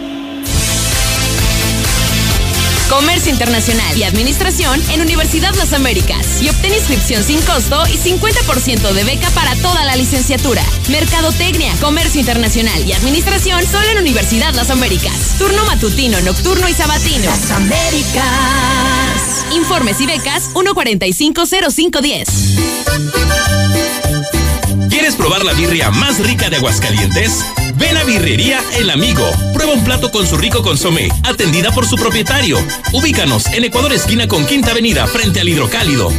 Comercio Internacional y Administración en Universidad Las Américas y obtén inscripción sin costo y 50% de beca para toda la licenciatura. Mercadotecnia, Comercio Internacional y Administración solo en Universidad Las Américas. Turno matutino, nocturno y sabatino. Las Américas. Informes y becas 1450510. ¿Quieres probar la birria más rica de Aguascalientes? Ven a Birrería El Amigo. Prueba un plato con su rico consomé, atendida por su propietario. Ubícanos en Ecuador esquina con Quinta Avenida, frente al Hidrocálido.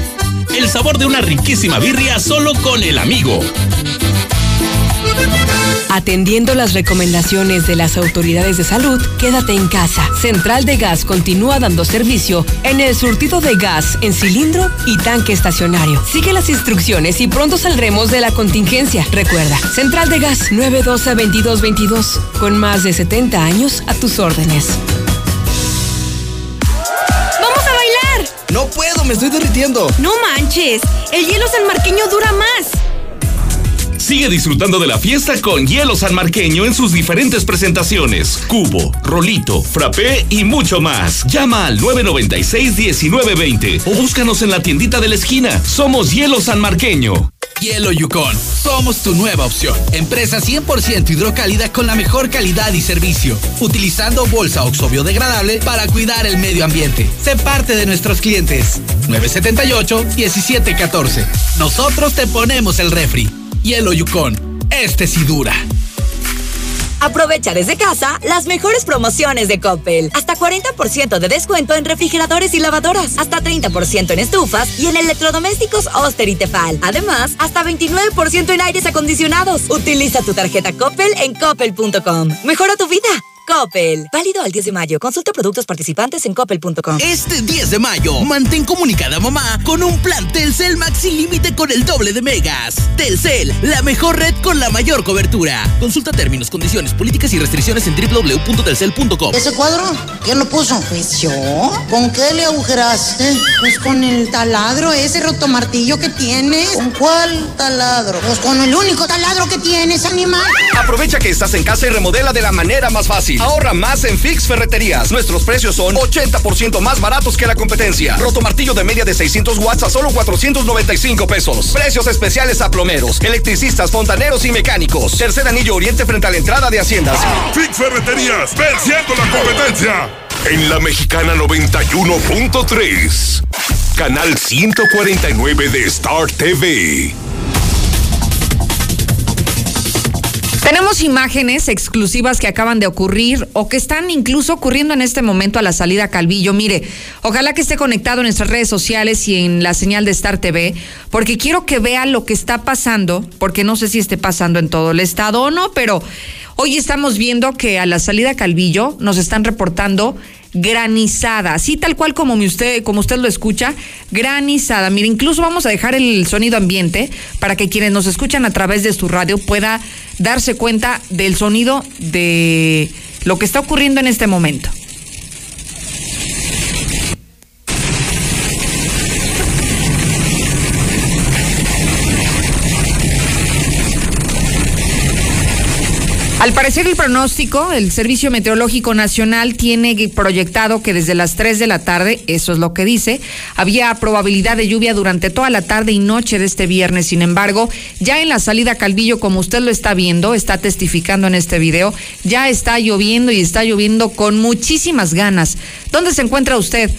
El sabor de una riquísima birria solo con El Amigo. Atendiendo las recomendaciones de las autoridades de salud, quédate en casa. Central de Gas continúa dando servicio en el surtido de gas en cilindro y tanque estacionario. Sigue las instrucciones y pronto saldremos de la contingencia. Recuerda, Central de Gas 912-2222, con más de 70 años a tus órdenes. ¡Vamos a bailar! No puedo, me estoy derritiendo. No manches, el hielo sanmarqueño dura más. Sigue disfrutando de la fiesta con hielo sanmarqueño en sus diferentes presentaciones. Cubo, rolito, frappé y mucho más. Llama al 996-1920 o búscanos en la tiendita de la esquina. Somos Hielo Sanmarqueño. Hielo Yukon. Somos tu nueva opción. Empresa 100% hidrocálida con la mejor calidad y servicio. Utilizando bolsa oxo biodegradable para cuidar el medio ambiente. Sé parte de nuestros clientes. 978-1714. Nosotros te ponemos el refri. Hielo Yukon. Este sí dura. Aprovecha desde casa las mejores promociones de Coppel. Hasta 40% de descuento en refrigeradores y lavadoras. Hasta 30% en estufas y en electrodomésticos Oster y Tefal. Además, hasta 29% en aires acondicionados. Utiliza tu tarjeta Coppel en coppel.com. Mejora tu vida. Coppel. Válido al 10 de mayo. Consulta productos participantes en coppel.com. Este 10 de mayo, mantén comunicada a mamá con un plan Telcel Maxi Límite con el doble de megas. Telcel, la mejor red con la mayor cobertura. Consulta términos, condiciones, políticas y restricciones en www.telcel.com. ¿Ese cuadro? ¿Quién lo puso? Pues yo. ¿Con qué le agujeraste? Pues con el taladro, ese rotomartillo que tienes. ¿Con cuál taladro? Pues con el único taladro que tienes, animal. Aprovecha que estás en casa y remodela de la manera más fácil. Ahorra más en Fix Ferreterías. Nuestros precios son 80% más baratos que la competencia. Rotomartillo de media de 600 watts a solo 495 pesos. Precios especiales a plomeros, electricistas, fontaneros y mecánicos. Tercer anillo oriente frente a la entrada de Haciendas. Fix Ferreterías, venciendo la competencia. En la mexicana 91.3. Canal 149 de Star TV. Tenemos imágenes exclusivas que acaban de ocurrir o que están incluso ocurriendo en este momento a la salida Calvillo. Mire, ojalá que esté conectado en nuestras redes sociales y en la señal de Star TV, porque quiero que vea lo que está pasando, porque no sé si esté pasando en todo el estado o no, pero hoy estamos viendo que a la salida Calvillo nos están reportando granizada, así tal cual como usted, como usted lo escucha, granizada. Mire, incluso vamos a dejar el sonido ambiente para que quienes nos escuchan a través de su radio pueda darse cuenta del sonido de lo que está ocurriendo en este momento. Al parecer el pronóstico, el Servicio Meteorológico Nacional tiene proyectado que desde las 3 de la tarde, eso es lo que dice, había probabilidad de lluvia durante toda la tarde y noche de este viernes. Sin embargo, ya en la salida Calvillo, como usted lo está viendo, está testificando en este video, ya está lloviendo y está lloviendo con muchísimas ganas. ¿Dónde se encuentra usted?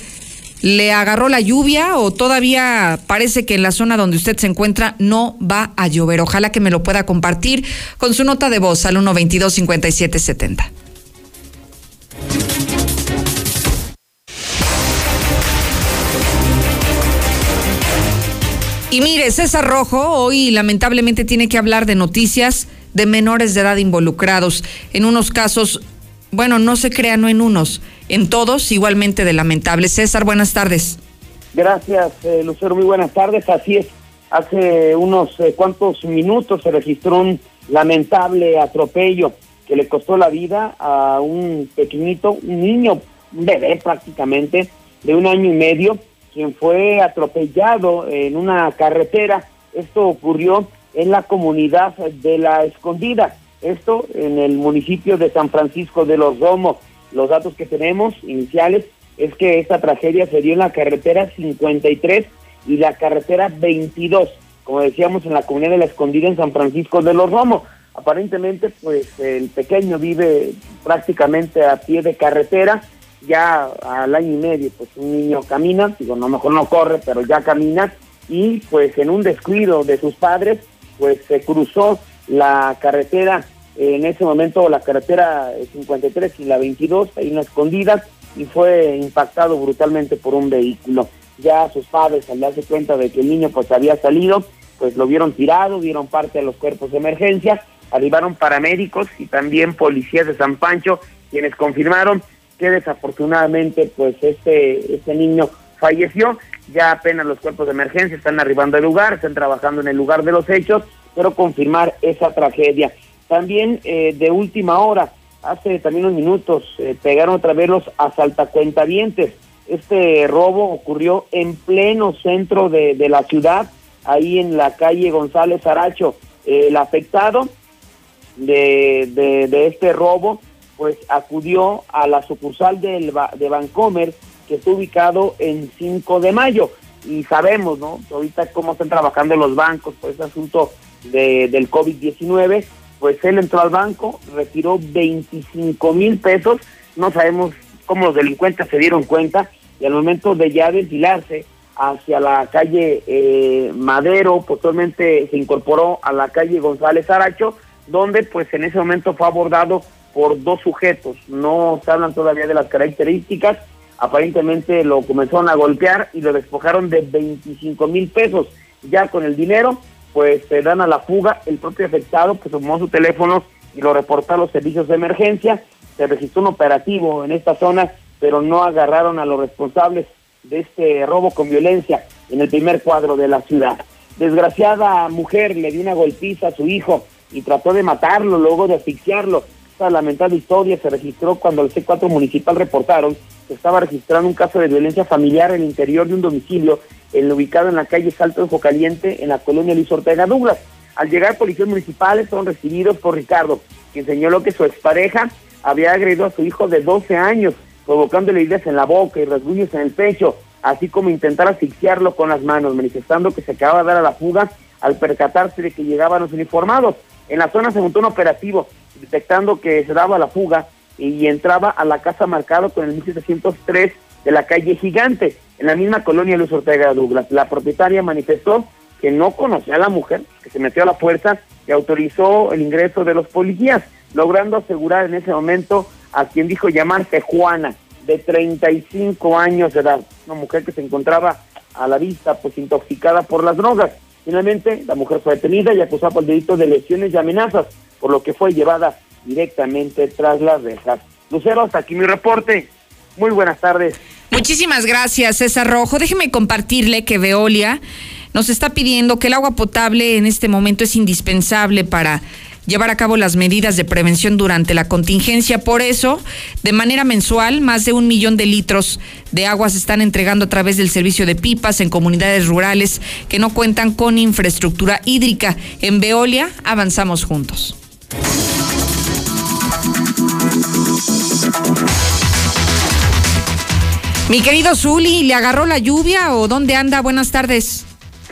¿Le agarró la lluvia o todavía parece que en la zona donde usted se encuentra no va a llover? Ojalá que me lo pueda compartir con su nota de voz al 122 5770. Y mire, César Rojo hoy lamentablemente tiene que hablar de noticias de menores de edad involucrados. En unos casos, bueno, no se crea, no en unos, en todos igualmente de lamentable. César, buenas tardes. Gracias, eh, Lucero, muy buenas tardes. Así es, hace unos eh, cuantos minutos se registró un lamentable atropello que le costó la vida a un pequeñito, un niño, un bebé prácticamente, de un año y medio, quien fue atropellado en una carretera. Esto ocurrió en la comunidad de La Escondida, esto en el municipio de San Francisco de los Romos. Los datos que tenemos iniciales es que esta tragedia se dio en la carretera 53 y la carretera 22, como decíamos, en la comunidad de La Escondida en San Francisco de los Romos. Aparentemente, pues el pequeño vive prácticamente a pie de carretera, ya al año y medio, pues un niño camina, digo, no mejor no corre, pero ya camina, y pues en un descuido de sus padres, pues se cruzó la carretera, en ese momento la carretera 53 y la 22, ahí en la escondida, y fue impactado brutalmente por un vehículo. Ya sus padres, al darse cuenta de que el niño pues había salido, pues lo vieron tirado, dieron parte a los cuerpos de emergencia, arribaron paramédicos y también policías de San Pancho, quienes confirmaron que desafortunadamente pues este, este niño falleció. Ya apenas los cuerpos de emergencia están arribando al lugar, están trabajando en el lugar de los hechos, pero confirmar esa tragedia. También eh, de última hora, hace también unos minutos, eh, pegaron otra vez los asaltacuentavientes. Este robo ocurrió en pleno centro de, de la ciudad, ahí en la calle González Aracho. el afectado de, de, este robo, pues acudió a la sucursal del, de Vancomer, que está ubicado en 5 de mayo. Y sabemos, ¿no? Ahorita cómo están trabajando los bancos por este asunto de, del COVID-19, pues él entró al banco, retiró 25 mil pesos, no sabemos cómo los delincuentes se dieron cuenta, y al momento de ya desfilarse hacia la calle eh, Madero, posteriormente se incorporó a la calle González Aracho, donde pues en ese momento fue abordado por dos sujetos, no se hablan todavía de las características, aparentemente lo comenzaron a golpear y lo despojaron de 25 mil pesos, ya con el dinero pues se dan a la fuga, el propio afectado pues tomó su teléfono y lo reportó a los servicios de emergencia, se registró un operativo en esta zona, pero no agarraron a los responsables de este robo con violencia en el primer cuadro de la ciudad. Desgraciada mujer le dio una golpiza a su hijo y trató de matarlo, luego de asfixiarlo. Esta lamentable historia se registró cuando el C4 municipal reportaron que estaba registrando un caso de violencia familiar en el interior de un domicilio el ubicado en la calle Salto de Caliente, en la colonia Luis Ortega Douglas. Al llegar policías municipales son recibidos por Ricardo, quien señaló que su expareja había agredido a su hijo de 12 años, provocándole heridas en la boca y rasguños en el pecho, así como intentar asfixiarlo con las manos, manifestando que se acababa de dar a la fuga al percatarse de que llegaban los uniformados. En la zona se montó un operativo, detectando que se daba la fuga y entraba a la casa marcado con el 1703 de la calle Gigante, en la misma colonia Luis Ortega Douglas. La propietaria manifestó que no conocía a la mujer, que se metió a la fuerza y autorizó el ingreso de los policías, logrando asegurar en ese momento a quien dijo llamarse Juana, de 35 años de edad, una mujer que se encontraba a la vista pues intoxicada por las drogas. Finalmente, la mujer fue detenida y acusada por el delito de lesiones y amenazas, por lo que fue llevada directamente tras las rejas. Lucero, hasta aquí mi reporte. Muy buenas tardes. Muchísimas gracias, César Rojo. Déjeme compartirle que Veolia nos está pidiendo que el agua potable en este momento es indispensable para llevar a cabo las medidas de prevención durante la contingencia. Por eso, de manera mensual, más de un millón de litros de agua se están entregando a través del servicio de pipas en comunidades rurales que no cuentan con infraestructura hídrica. En Veolia avanzamos juntos. Mi querido Zuli, ¿le agarró la lluvia o dónde anda? Buenas tardes.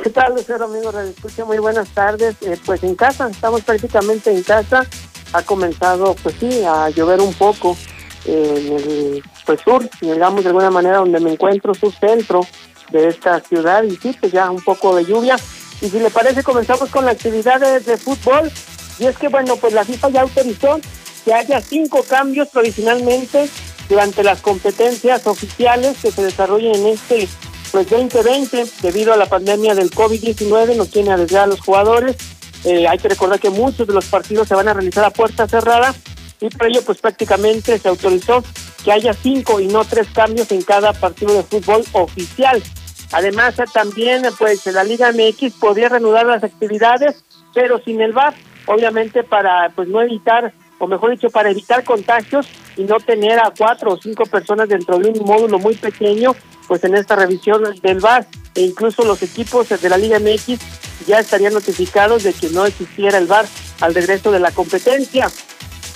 ¿Qué tal, Lucero, amigo? Escucha, muy buenas tardes. Eh, pues en casa, estamos prácticamente en casa. Ha comenzado, pues sí, a llover un poco en el pues, sur, digamos de alguna manera, donde me encuentro, su centro de esta ciudad. Y sí, pues ya un poco de lluvia. Y si le parece, comenzamos con la actividad de fútbol. Y es que, bueno, pues la FIFA ya autorizó que haya cinco cambios provisionalmente durante las competencias oficiales que se desarrollen en este pues 2020 debido a la pandemia del COVID-19 no tiene arriesgar a los jugadores Eh, hay que recordar que muchos de los partidos se van a realizar a puerta cerrada y por ello pues prácticamente se autorizó que haya cinco y no tres cambios en cada partido de fútbol oficial. Además también pues la Liga MX podría reanudar las actividades pero sin el VAR, obviamente para pues no evitar o mejor dicho para evitar contagios y no tener a cuatro o cinco personas dentro de un módulo muy pequeño pues en esta revisión del VAR e incluso los equipos de la Liga MX ya estarían notificados de que no existiera el VAR al regreso de la competencia.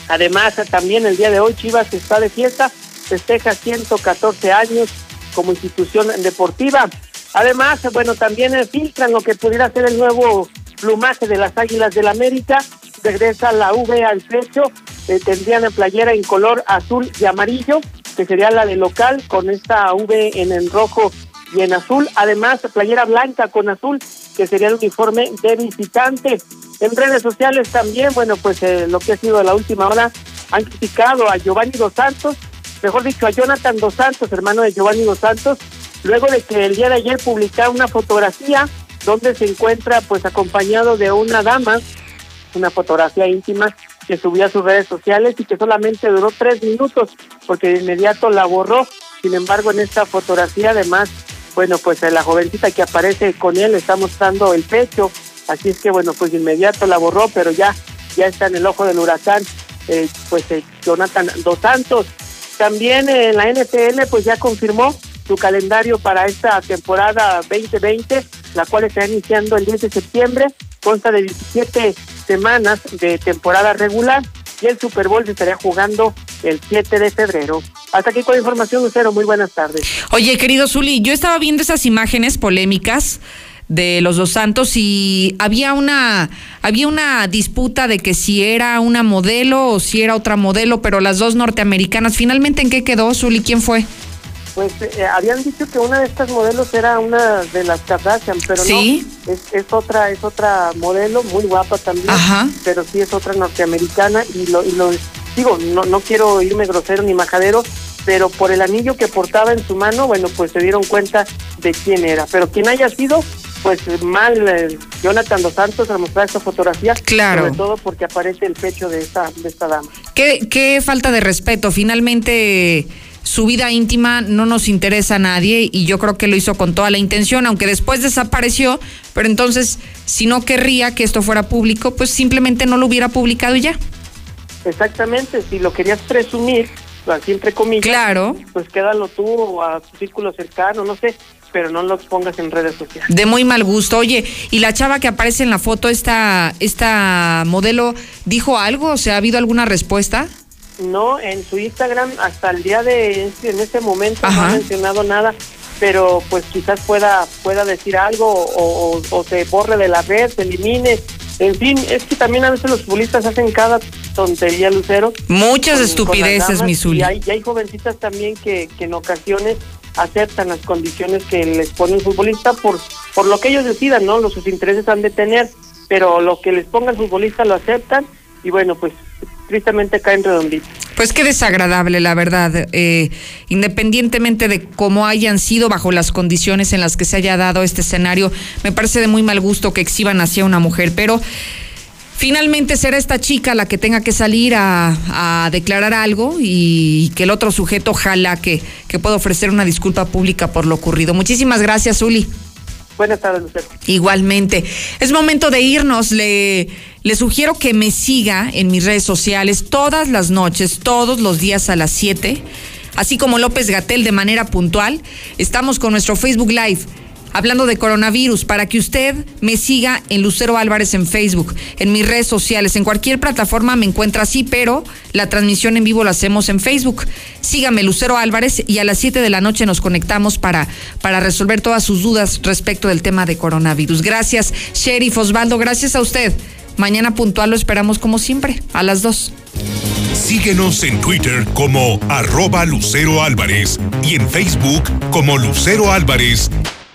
Además, también el día de hoy Chivas está de fiesta, festeja 114 años como institución deportiva. Además, bueno, también filtran lo que pudiera ser el nuevo plumaje de las Águilas del América. Regresa la V al pecho, eh, tendrían la playera en color azul y amarillo, que sería la de local, con esta V en rojo y en azul. Además, playera blanca con azul, que sería el uniforme de visitante. En redes sociales también, bueno, pues eh, lo que ha sido la última hora, han criticado a Giovanni Dos Santos, mejor dicho, a Jonathan Dos Santos, hermano de Giovanni Dos Santos, luego de que el día de ayer publicara una fotografía donde se encuentra pues acompañado de una dama, una fotografía íntima que subió a sus redes sociales y que solamente duró tres minutos porque de inmediato la borró. Sin embargo, en esta fotografía además bueno, pues la jovencita que aparece con él está mostrando el pecho, así es que bueno, pues de inmediato la borró, pero ya, ya está en el ojo del huracán, eh, pues eh, Jonathan Dos Santos. También en la NFL pues ya confirmó su calendario para esta temporada 2020, la cual está iniciando el 10 de septiembre, consta de 17 semanas de temporada regular y el Super Bowl se estaría jugando el 7 de febrero. Hasta aquí con la información, Lucero. Muy buenas tardes. Oye, querido Zuli, yo estaba viendo esas imágenes polémicas de los dos santos y había una había una disputa de que si era una modelo o si era otra modelo, pero las dos norteamericanas, finalmente en qué quedó, Zuli, ¿quién fue? Pues eh, habían dicho que una de estas modelos era una de las Kardashian, pero ¿Sí? no, es, es, otra es otra modelo muy guapa también, pero sí es otra norteamericana y lo y lo digo, no no quiero irme grosero ni majadero, pero por el anillo que portaba en su mano, bueno, pues se dieron cuenta de quién era. Pero quien haya sido, pues mal, eh, Jonathan Dos Santos al mostrar esta fotografía, claro. sobre todo porque aparece el pecho de esta, de esta dama. ¿Qué, qué falta de respeto, finalmente su vida íntima no nos interesa a nadie y yo creo que lo hizo con toda la intención, aunque después desapareció, pero entonces si no querría que esto fuera público, pues simplemente no lo hubiera publicado ya. Exactamente, si lo querías presumir, así entre comillas, claro. pues quédalo tú a tu círculo cercano, no sé, pero no lo pongas en redes sociales. De muy mal gusto. Oye, ¿y la chava que aparece en la foto, esta, esta modelo, dijo algo? O sea, ¿ha habido alguna respuesta? No, en su Instagram hasta el día de en este momento no ha mencionado nada, pero pues quizás pueda pueda decir algo o, o, o se borre de la red, se elimine. En fin, es que también a veces los futbolistas hacen cada tontería, Lucero. Muchas con, estupideces, mi. Y hay, y hay jovencitas también que, que en ocasiones aceptan las condiciones que les pone un futbolista por, por lo que ellos decidan, ¿no? Los sus intereses han de tener, pero lo que les ponga el futbolista lo aceptan y bueno, pues tristemente caen redonditos. Pues qué desagradable, la verdad. Eh, independientemente de cómo hayan sido bajo las condiciones en las que se haya dado este escenario, me parece de muy mal gusto que exhiban hacia una mujer, pero finalmente será esta chica la que tenga que salir a, declarar algo y, y, que el otro sujeto ojalá que, que pueda ofrecer una disculpa pública por lo ocurrido. Muchísimas gracias, Uli. Buenas tardes, Lucero. Igualmente. Es momento de irnos. Le, le sugiero que me siga en mis redes sociales todas las noches, todos los días a las 7. Así como López Gatel de manera puntual. Estamos con nuestro Facebook Live hablando de coronavirus, para que usted me siga en Lucero Álvarez en Facebook, en mis redes sociales, en cualquier plataforma me encuentra así, pero la transmisión en vivo la hacemos en Facebook. Sígame Lucero Álvarez y a las 7 de la noche nos conectamos para, para resolver todas sus dudas respecto del tema de coronavirus. Gracias, Sheriff Osvaldo, gracias a usted. Mañana puntual lo esperamos como siempre, a las 2. Síguenos en Twitter como arroba Lucero Álvarez y en Facebook como Lucero Álvarez